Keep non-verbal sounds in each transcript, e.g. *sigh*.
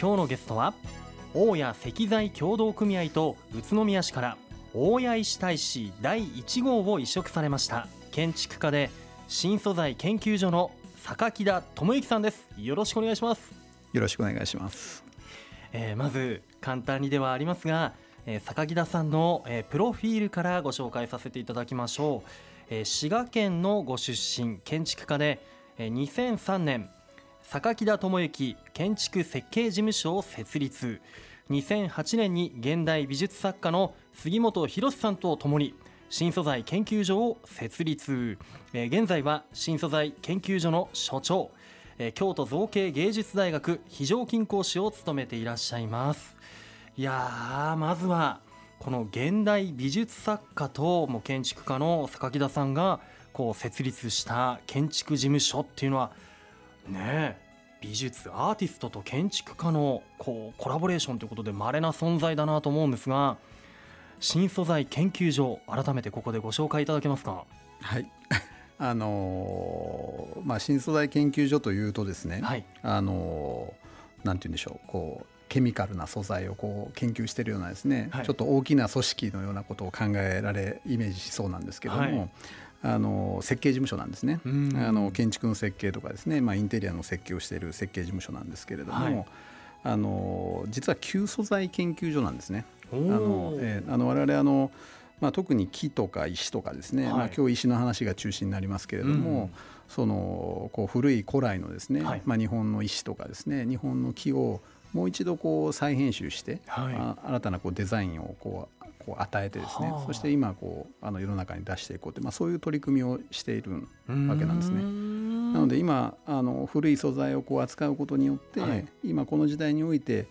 今日のゲストは大谷石材協同組合と宇都宮市から大谷石大使第1号を移植されました建築家で新素材研究所の榊田智之さんです。よろしくお願いします。よろしくお願いします、えー、まず簡単にではありますが、えー、榊田さんの、えー、プロフィールからご紹介させていただきましょう、えー、滋賀県のご出身建築家で、えー、2003年榊田智之建築設計事務所を設立。2008年に現代美術作家の杉本博さんとともに新素材研究所を設立、え、現在は新素材研究所の所長、え、京都造形芸術大学非常勤講師を務めていらっしゃいます。いやまずはこの現代美術作家とも建築家の榊田さんがこう設立した建築事務所っていうのはね美術アーティストと建築家のこうコラボレーションということで稀な存在だなと思うんですが新素材研究所改めてここでご紹介いただけますか？はい。*laughs* あのー、まあ、新素材研究所というとですね、はい、あのー、なんて言うんでしょうこうケミカルな素材をこう研究しているようなですね、はい、ちょっと大きな組織のようなことを考えられイメージしそうなんですけども、はい、あの設計事務所なんですね、あの建築の設計とかですね、まあ、インテリアの設計をしている設計事務所なんですけれども、はい、あの実は旧素材研究所なんですね。あの、えー、あの我々あのまあ、特に木とか石とかですね、はい、まあ、今日石の話が中心になりますけれども、うん、そのこう古い古来のですね、はい、まあ、日本の石とかですね日本の木をもう一度こう再編集して、はい、新たなこうデザインをこうこう与えてですねそして今こうあの世の中に出していこうという、まあ、そういう取り組みをしているわけなんですね。なので今あの古い素材をこう扱うことによって、はい、今この時代において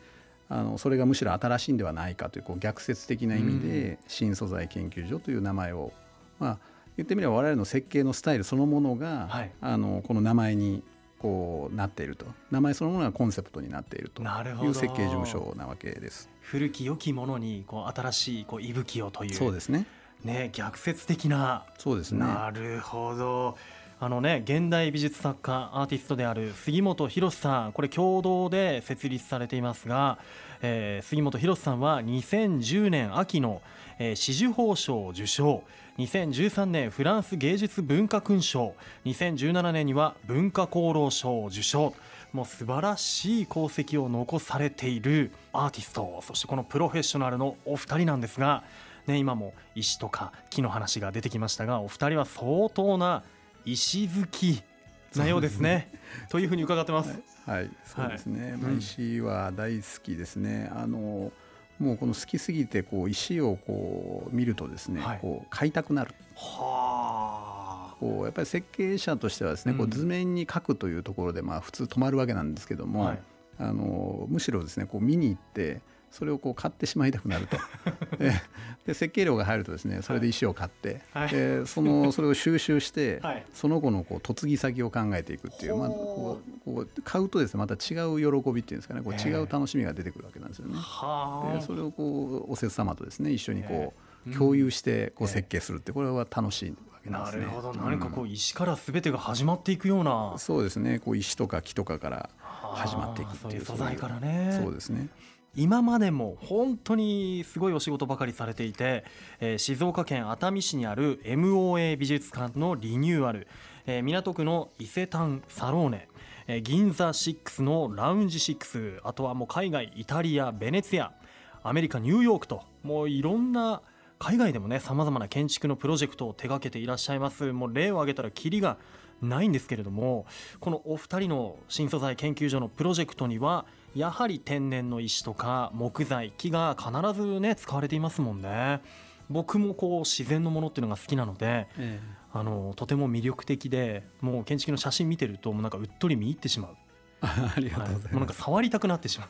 あのそれがむしろ新しいんではないかというこう逆説的な意味で新素材研究所という名前を、まあ、言ってみれば我々の設計のスタイルそのものが、はい、あのこの名前にこうなっていると。名前そのものがコンセプトになっていると。いう設計事務所なわけです。古き良きものにこう新しいこう息吹をという。そうですね。ね逆説的な。そうですね。なるほど。あのね現代美術作家アーティストである杉本博さん。これ共同で設立されていますが、えー、杉本博さんは2010年秋のえー、紫綬褒章を受賞2013年フランス芸術文化勲章。2017年には文化功労賞を受賞もう素晴らしい功績を残されているアーティスト。そしてこのプロフェッショナルのお二人なんですが、ね、今も石とか木の話が出てきましたがお二人は相当な石好きなようですね。*laughs* というふうに伺ってます。はい、はい、そうですね、はい、まあ、石は大好きですね。あのもうこの好きすぎてこう石をこう見るとですね、はい、こう買いたくなる。はあ。こうやっぱり設計者としてはですね、うん、こう図面に描くというところでまあ普通止まるわけなんですけども、はい、あのむしろですねこう見に行ってそれをこう買ってしまいたくなると。*laughs* で設計料が入るとですねそれで石を買って、はい、でその *laughs* それを収集して、はい、その後のこう嫁ぎ先を考えていくっていう,、まあ、こうこう買うとですねまた違う喜びっていうんですかねこう違う楽しみが出てくるわけなんですよね。でそれをこうおせ様とですね一緒にこう共有してこう設計するってこれは楽しいわけなんですね。なるほど。何かこう石から全てが始まっていくような、そうですね。こう石とか木とかから始まっていくっていう素材からね。そうですね。今までも本当にすごいお仕事ばかりされていて、えー、静岡県熱海市にある MOA 美術館のリニューアル、えー、港区の伊勢丹サローネ、えー、銀座6のラウンジ6あとはもう海外イタリアベネツィアアメリカニューヨークともういろんな海外でもねさまざまな建築のプロジェクトを手掛けていらっしゃいます。もう例を挙げたらキリがないんですけれどもこのお二人の新素材研究所のプロジェクトにはやはり天然の石とか木材木が必ずね使われていますもんね。僕もこう自然のものっていうのが好きなので、ええ、あのとても魅力的でもう建築の写真見てるともうなんかうっとり見入ってしまう。*laughs* ありがとうございます、はい、もうなんか触りたくなってしまう。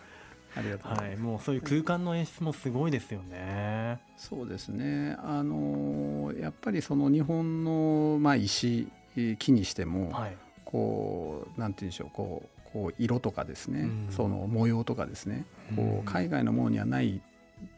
ありがとうはい、もうそういう空間の演出もすごいですよね。そうですね。あのやっぱりその日本のまあ石木にしても、はい、こうなんて言うんでしょうこうこう色とかですね、うん、その模様とかですね、こう海外のものにはない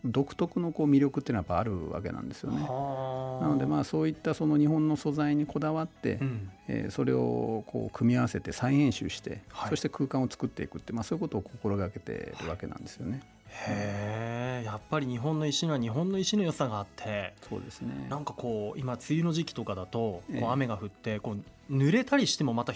独特のこう魅力っていうのはやっぱあるわけなんですよね。なのでまあそういったその日本の素材にこだわって、うん、えー、それをこう組み合わせて再編集して、はい、そして空間を作っていくって、まあ、そういうことを心がけてるわけなんですよね。へえやっぱり日本の石には日本の石の良さがあってそうですね。なんかこう今梅雨の時期とかだとこう雨が降ってこう濡れたりしてもまた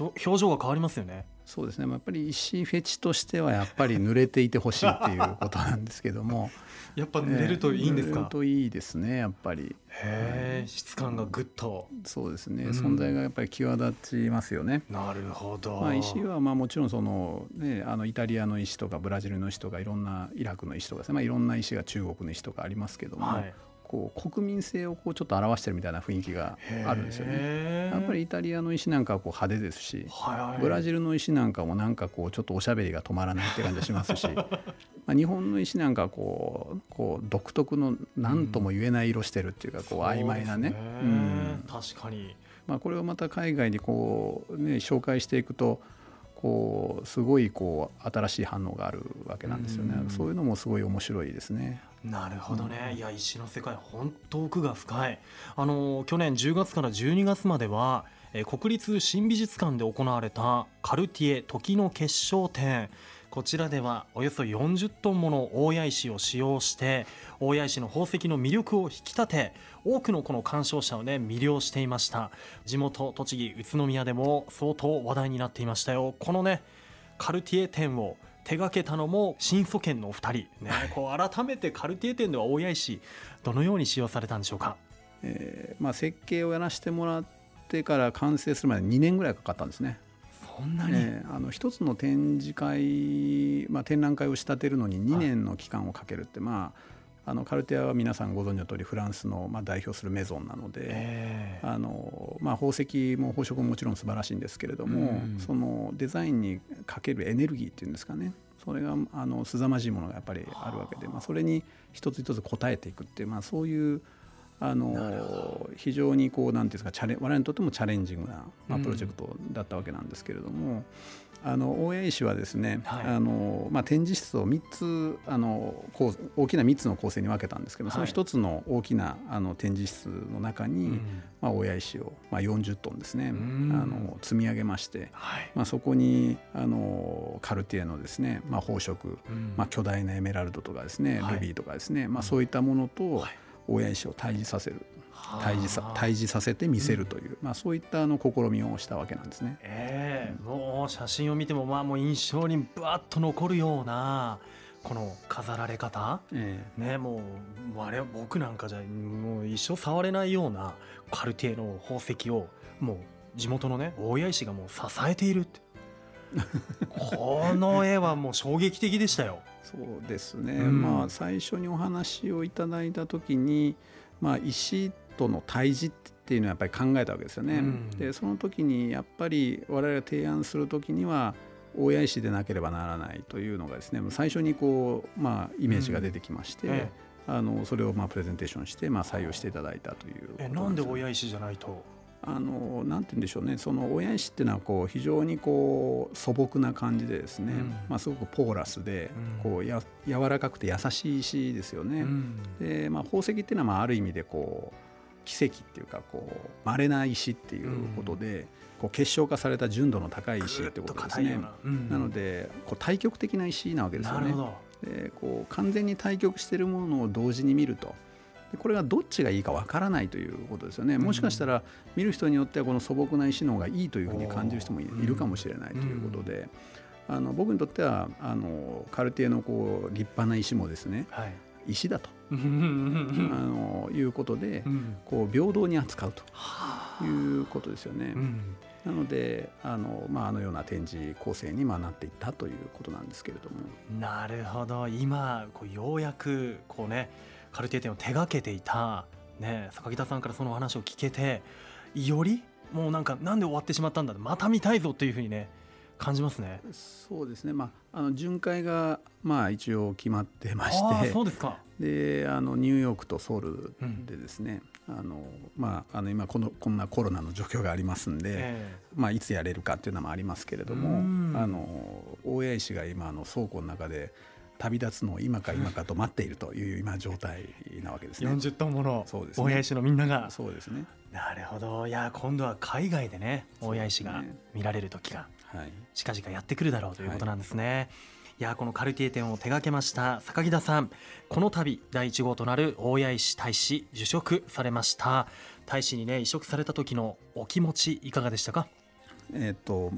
表情が変わりますよね。そうですね。やっぱり石フェチとしてはやっぱり濡れていてほしいっていう *laughs* ことなんですけども。やっぱ濡れるといいんですか、えー、といいですねやっぱり。へえ質感がぐっと。そうですね、うん、存在がやっぱり際立ちますよね。なるほど、まあ、石はまあもちろんその、ね、あのイタリアの石とかブラジルの石とかいろんなイラクの石とかね、まあ、いろんな石が中国の石とかありますけども、はいこう国民性をこうちょっと表してるみたいな雰囲気があるんですよね。やっぱりイタリアの石なんかはこう派手ですし、はい、ブラジルの石なんかもなんかこうちょっとおしゃべりが止まらないって感じがしますし *laughs* まあ日本の石なんかはこうこう独特の何とも言えない色してるっていうかこう曖昧なね。うん、確かに、まあ、これをまた海外にこう、ね、紹介していくとこうすごいこう新しい反応があるわけなんですよね。うそういうのもすごい面白いですね。なるほどね、いや石の世界本当奥が深い。あの去年10月から12月までは、え国立新美術館で行われたカルティエ時の結晶展こちらではおよそ40トンもの大谷石を使用して大谷石の宝石の魅力を引き立て多くのこの鑑賞者をね魅了していました。地元栃木宇都宮でも相当話題になっていましたよ。このねカルティエ展を手掛けたのも新祖権のお二人、ね、こう改めてカルティエ店では大谷石どのように使用されたんでしょうか、えーまあ、設計をやらせてもらってから完成するまで2年ぐらいかかったんですね。そんなに、えー、あの一つの展示会、まあ、展覧会を仕立てるのに2年の期間をかけるって、はい、まああのカルティアは皆さんご存知の通りフランスのまあ代表するメゾンなので、あのまあ、宝石も宝飾ももちろん素晴らしいんですけれども、そのデザインにかけるエネルギーっていうんですかね。それがあの凄まじいものがやっぱりあるわけで、まあ、それに一つ一つ応えていくっていう、まあ、そういうあの非常にこうなんていうんですかチャレ我々にとってもチャレンジングな、まあ、プロジェクトだったわけなんですけれども、あの大谷石はですね、はい、あのまあ、展示室を3つあの大きな3つの構成に分けたんですけど、はい、その1つの大きなあの展示室の中に、うん、まあ、大谷石を、まあ、40トンですね、あの積み上げまして、はい、まあ、そこにあのカルティエのですね、まあ、宝飾、まあ、巨大なエメラルドとかですね、ルビーとかですね、まあ、そういったものと、大谷石を対峙させる対峙さ対峙させて見せるという、まあ、そういったあの試みをしたわけなんですね。えー、もう写真を見てもまあもう印象にぶわっと残るようなこの飾られ方、えー、ねもう我僕なんかじゃもう一生触れないようなカルティエの宝石をもう地元のね大谷石がもう支えているってこの絵はもう衝撃的でしたよ。そうですね、うん、まあ最初にお話をいただいた時に、まあ、石との対峙っていうのはやっぱり考えたわけですよね。うん、でその時にやっぱり我々が提案する時には大谷石でなければならないというのがですね最初にこう、まあ、イメージが出てきまして。うんええあのそれをまあプレゼンテーションして、まあ、採用していただいたというえなんで親石じゃないとあのなんて言うんでしょうねその親石っていうのはこう非常にこう素朴な感じでですね、うん、まあ、すごくポーラスで、こうや柔らかくて優しい石ですよね。うん、で、まあ、宝石っていうのはまあある意味でこう奇跡っていうかこう稀な石っていうことで、こう結晶化された純度の高い石ってことですね。なのでこう対極的な石なわけですよね。でこう完全に対極しているものを同時に見ると。これがどっちがいいかわからないということですよね。もしかしたら見る人によってはこの素朴な石の方がいいというふうに感じる人もいるかもしれないということで。あの僕にとってはあのカルティエのこう立派な石もですね、はい、石だとあのいうことで、こう平等に扱うということですよね。なのであの,、まあ、あのような展示構成にまなっていったということなんですけれども。なるほど今こうようやくこうねカルティエ展を手がけていた、ね、坂北さんからその話を聞けてよりもうなんかなんで終わってしまったんだまた見たいぞというふうにね感じますね。そうですね。まああの巡回がまあ一応決まってまして、そうですか。で、あのニューヨークとソウルでですね、うん、あのまああの今このこんなコロナの状況がありますんで、えー、まあいつやれるかっていうのもありますけれども、あの大谷石が今の倉庫の中で旅立つのを今か今かと待っているという今状態なわけですね。40トンもの大谷石のみんなが。そうですね。なるほど。いや今度は海外でね大谷石が見られる時が近々やってくるだろうということなんですね。はいいやこのカルティエ展を手掛けました榊田さん。この度第1号となる大谷石大使受職されました。大使にね移植された時のお気持ちいかがでしたか？えっと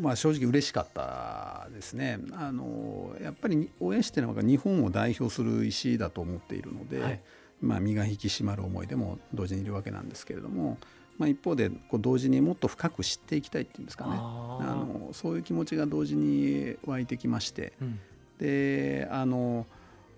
まあ、正直嬉しかったですね。あのやっぱり大谷石っていうのは日本を代表する石だと思っているので、はい、まあ、身が引き締まる思いでも同時にいるわけなんですけれども、まあ、一方でこう同時にもっと深く知っていきたいっていうんですかね。あのそういう気持ちが同時に湧いてきまして、うん、であの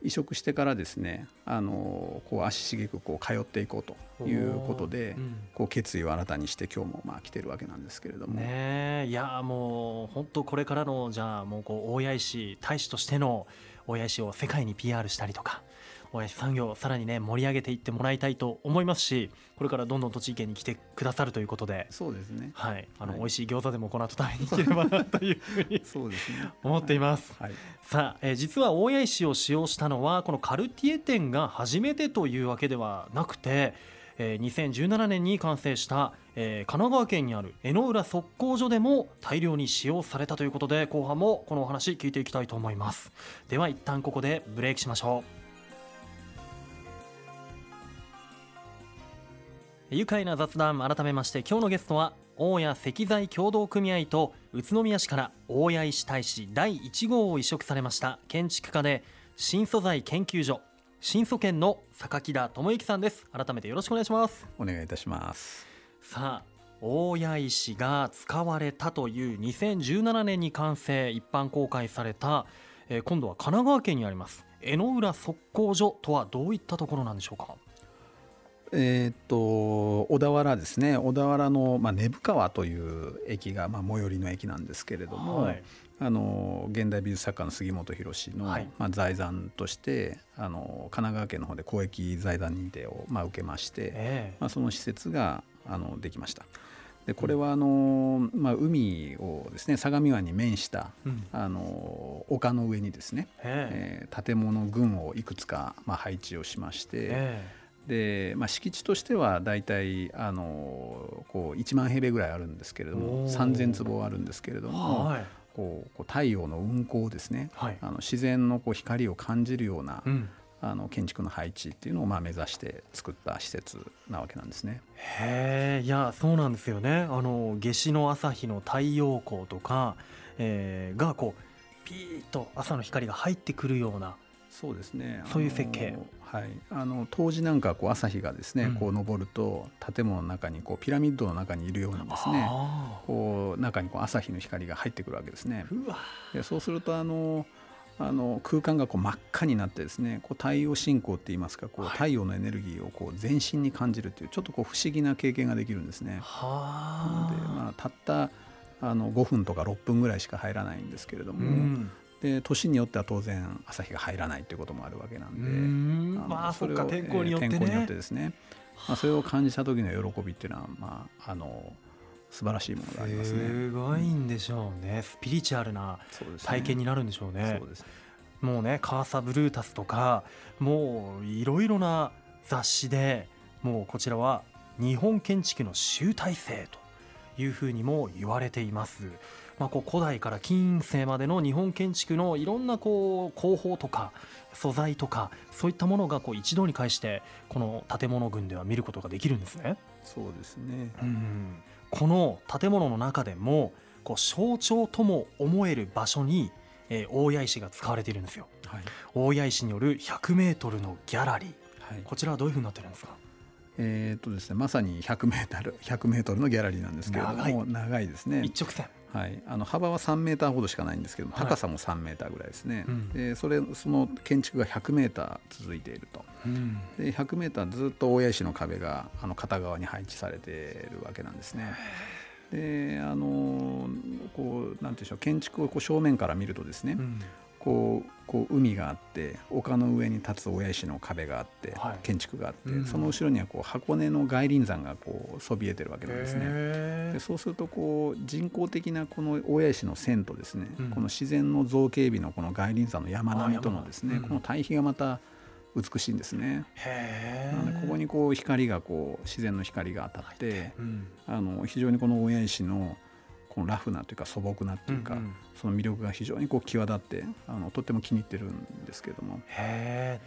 移植してからですねあのこう足しげくこう通っていこうということで、うん、こう決意を新たにして今日もまあ来てるわけなんですけれども。ねいやもう本当これからのじゃあもうこう大谷石大使としての大谷石を世界に PR したりとか産業をさらにね盛り上げていってもらいたいと思いますしこれからどんどん栃木県に来てくださるということでそうですね。はい。あの、はい、美味しい餃子でもこの後食べに行ければなというふうにそうですね。*laughs* 思っています、はい、さあ、えー、実は大谷石を使用したのはこのカルティエ店が初めてというわけではなくてえー、2017年に完成した、えー、神奈川県にある江ノ浦測候所でも大量に使用されたということで後半もこのお話聞いていきたいと思います。では一旦ここでブレイクしましょう愉快な雑談改めまして今日のゲストは大谷石材協同組合と宇都宮市から大谷石大使第1号を移植されました建築家で新素材研究所新素研の榊田智之さんです改めてよろしくお願いしますお願いいたしますさあ大谷石が使われたという2017年に完成一般公開された、えー、今度は神奈川県にあります江ノ浦測候所とはどういったところなんでしょうかえー、っと小田原ですね。小田原の、まあ、根府川という駅が、まあ、最寄りの駅なんですけれども、はい、あの現代美術作家の杉本博の、はい、まあ、財産としてあの神奈川県の方で公益財団認定を、まあ、受けまして、えー、まあ、その施設があのできました。でこれはあの、まあ、海をですね相模湾に面した、うん、あの丘の上にですね、えー、建物群をいくつか、まあ、配置をしまして。えーで、まあ、敷地としては大体あのこう1万平米ぐらいあるんですけれども3,000坪あるんですけれども、はい、こう太陽の運行ですね、はい、あの自然のこう光を感じるような、うん、あの建築の配置っていうのをまあ目指して作った施設なわけなんですね。へえいやそうなんですよね。あの夏至の朝日の太陽光とか、えー、がこうピーッと朝の光が入ってくるようなそうですね。そういう設計。はい、あの当時なんかこう朝日がですね、うん、こう昇ると建物の中にこうピラミッドの中にいるようにですねこう中にこう朝日の光が入ってくるわけですね。でそうするとあのあの空間がこう真っ赤になってですねこう太陽信仰っていいますかこう太陽のエネルギーをこう全身に感じるというちょっとこう不思議な経験ができるんですね。で、まあ、たったあの5分とか6分ぐらいしか入らないんですけれども、うん、で年によっては当然朝日が入らないということもあるわけなんで。ん。まあそれか天候によってね、天候によってですね、まあ、それを感じた時の喜びっていうのはまああの素晴らしいものがありますね。すごいんでしょうね、スピリチュアルな体験になるんでしょうね。そうですね。もうねカーサブルータスとかもういろいろな雑誌でもうこちらは日本建築の集大成というふうにも言われています。まあ、こう古代から近世までの日本建築のいろんなこう工法とか素材とかそういったものがこう一堂に会してこの建物群では見ることができるんですね。そうですね、うん、この建物の中でもこう象徴とも思える場所に、えー、大谷石が使われているんですよ。はい、大谷石による100メートルのギャラリー、はい、こちらはどういうふうになってるんですか？えーとですね、まさに100メートル100メートルのギャラリーなんですけれども長いですね。一直線はい、あの幅は3メーターほどしかないんですけど高さも3メーターぐらいですね、はい、でそれその建築が100メーター続いていると、うん、で100メーターずっと大谷石の壁があの片側に配置されているわけなんですね。であのこうなんていうんでしょう建築をこう正面から見るとですね、うん、こうこう海があって丘の上に立つ親石の壁があって、はい、建築があって、うん、その後ろにはこう箱根の外輪山がこうそびえてるわけなんですね。でそうするとこう人工的なこの親石の線とですね、うん、この自然の造形美のこの外輪山の山並みとのですね、この対比がまた美しいんですね。なのでここにこう光がこう自然の光が当たって、あの非常にこの親石のこのラフなというか素朴なっていうか、うんうん、その魅力が非常にこう際立ってあのとっても気に入ってるんですけれども。へ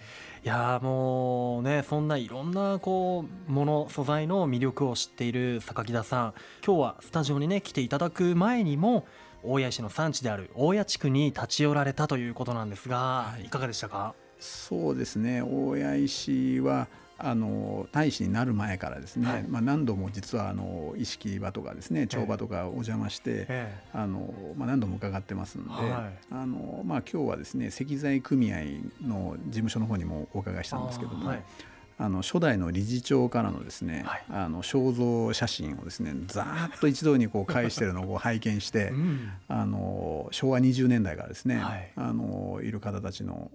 いやもうねそんないろんなこうもの素材の魅力を知っている榊田さん。今日はスタジオにね来ていただく前にも大谷市の産地である大谷地区に立ち寄られたということなんですが、はい、いかがでしたか？そうですね。大谷石はあの大使になる前からですね、はい、まあ、何度も実はあの意識場とかですね帳場とかお邪魔して、えー、あのまあ、何度も伺ってますので、はい、あのまあ、今日はですね石材組合の事務所の方にもお伺いしたんですけども。あの初代の理事長からのですね、はい、あの肖像写真をですねざーっと一堂にこう返してるのを拝見して、*laughs* うん、あの昭和20年代からですね、はい、あのいる方たちの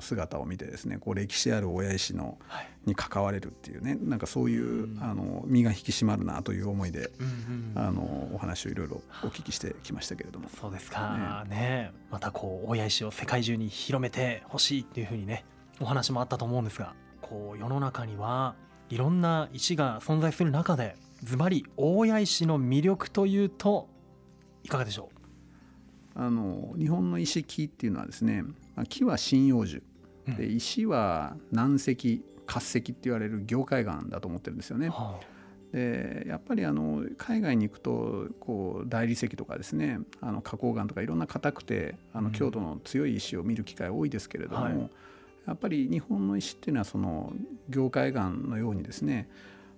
姿を見てですねこう歴史ある親石の、はい、に関われるっていうねなんかそういう、うん、あの身が引き締まるなという思いで、うんうん、あのお話をいろいろお聞きしてきましたけれども。そうですか。ね、ね、またこう親石を世界中に広めてほしいっていうふうにねお話もあったと思うんですがこう世の中にはいろんな石が存在する中でズバリ大谷石の魅力というといかがでしょう？あの日本の石木っていうのはですね木は針葉樹。で石は軟石滑石って言われる凝灰岩だと思ってるんですよね。はあ。でやっぱりあの海外に行くとこう大理石とかですねあの花崗岩とかいろんな硬くてあの強度の強い石を見る機会多いですけれども、はい、やっぱり日本の石っていうのはその凝灰岩のようにですね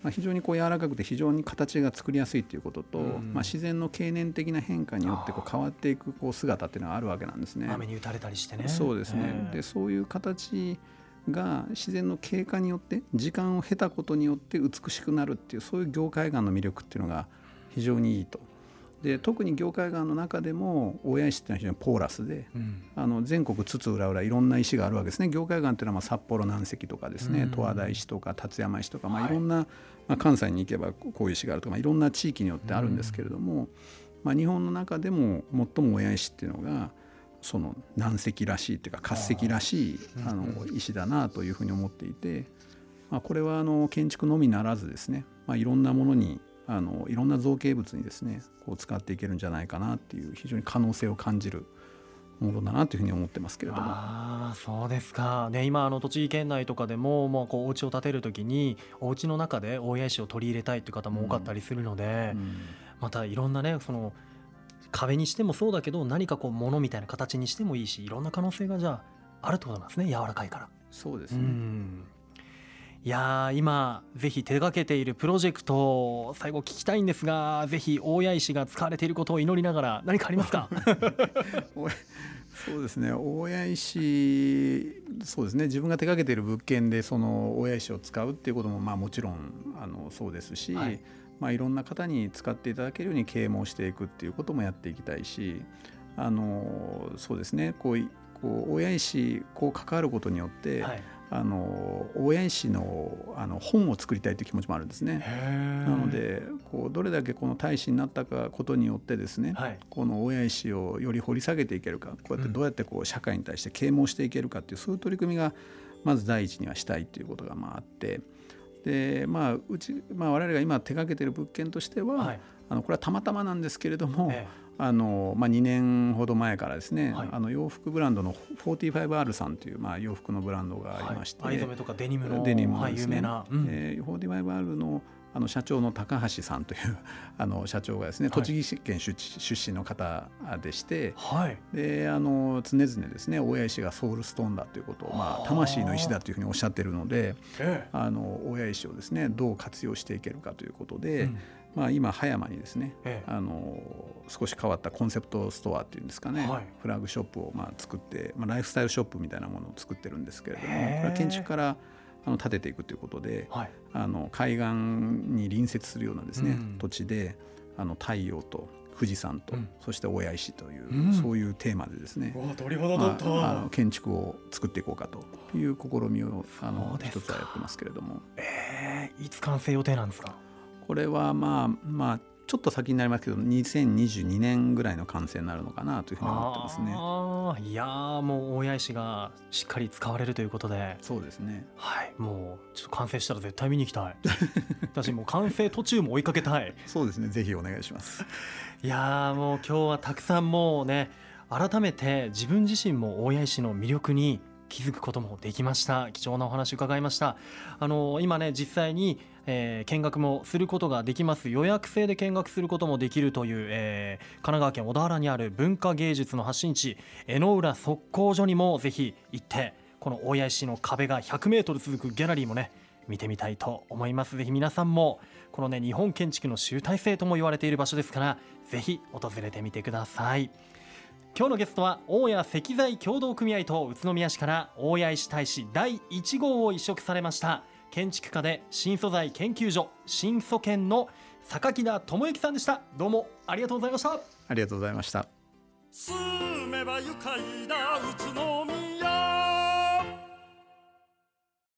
まあ、非常にこう柔らかくて非常に形が作りやすいということと、うん、まあ、自然の経年的な変化によってこう変わっていくこう姿っていうのがあるわけなんですね。雨に打たれたりしてね。そうですね。でそういう形が自然の経過によって時間を経たことによって美しくなるっていうそういう凝灰岩の魅力っていうのが非常にいいとで特に業界側の中でも大谷石っていうのは非常にポーラスで、うん、あの全国津々浦々いろんな石があるわけですね。業界岩っていうのはまあ札幌南石とかですね、十和田石とか辰山石とか、まあ、い。ろんな、はい、まあ、関西に行けばこういう石があるとか、まあ、いろんな地域によってあるんですけれども、うん、まあ、日本の中でも最も親石っていうのがその南石らしいっていうか滑石らしいあの石だなというふうに思っていて、まあ、これはあの建築のみならずですね、まあ、いろんなものにあのいろんな造形物にですねこう使っていけるんじゃないかなっていう非常に可能性を感じるものだなというふうに思ってますけれども。あそうですか、ね、今あの栃木県内とかでも、まあ、こうお家を建てる時にお家の中で大谷石を取り入れたいという方も多かったりするので、うんうん、またいろんなねその壁にしてもそうだけど何かこう物みたいな形にしてもいいしいろんな可能性がじゃああるってことなんですね柔らかいから。そうですね、うんいや今ぜひ手がけているプロジェクト最後聞きたいんですがぜひ大谷石が使われていることを祈りながら何かありますか？*laughs* そうですね。大谷石そうですね。自分が手がけている物件でその大谷石を使うっていうこともまあもちろんあのそうですし、はい。まあ、いろんな方に使っていただけるように啓蒙していくっていうこともやっていきたいしあのそうですね。こうこう大谷石こう関わることによって、はいあの応援詩のあの本を作りたいという気持ちもあるんですね。なのでこうどれだけこの大使になったかことによってですね、はい、この応援詩をより掘り下げていけるかこうやってどうやってこう社会に対して啓蒙していけるかっていうそういう取り組みがまず第一にはしたいということがまああってでまあうち、まあ、我々が今手がけている物件としては、はい、あのこれはたまたまなんですけれども、ええあのまあ、2年ほど前からですね、はい、あの洋服ブランドの 45R さんという、まあ、洋服のブランドがありまして、はい、藍染めとかデニムのデニムの、ね、有名な、うん。えー、45R のあの社長の高橋さんというあの社長がですね栃木県出,、出身の方でして、はい、であの常々ですね大谷石がソウルストーンだということを、まあ、魂の石だというふうにおっしゃってるので、あの大谷石をですねどう活用していけるかということで、うんまあ、今葉山にですね、ええ、あの少し変わったコンセプトストアっていうんですかね、はい、フラッグショップをまあ作って、まあ、ライフスタイルショップみたいなものを作ってるんですけれどもこれは建築からあの建てていくということで、はい、あの海岸に隣接するようなですね、うん、土地であの太陽と富士山と、うん、そして大谷石という、うん、そういうテーマでですね、まあ、あの建築を作っていこうかという試みをあの一つはやってますけれども、えー、いつ完成予定なんですか？これはまあまあちょっと先になりますけど2022年ぐらいの完成になるのかなというふうに思ってますね。いやもう大谷石がしっかり使われるということで。そうですね。はいもうちょっと完成したら絶対見に行きたい。*laughs* 私もう完成途中も追いかけたい。そうですね。ぜひお願いします。いやもう今日はたくさんもうね改めて自分自身も大谷石の魅力に気づくこともできました。貴重なお話伺いました。あの今ね実際に、えー、見学もすることができます。予約制で見学することもできるという、えー、神奈川県小田原にある文化芸術の発信地江ノ浦測候所にもぜひ行ってこの大谷石の壁が100メートル続くギャラリーもね見てみたいと思います。ぜひ皆さんもこのね日本建築の集大成とも言われている場所ですからぜひ訪れてみてください。今日のゲストは大谷石材協同組合と宇都宮市から大谷石大使第1号を移植されました建築家で新素材研究所新素研の榊田智之さんでした。どうもありがとうございました。ありがとうございました。住めば愉快な宇都宮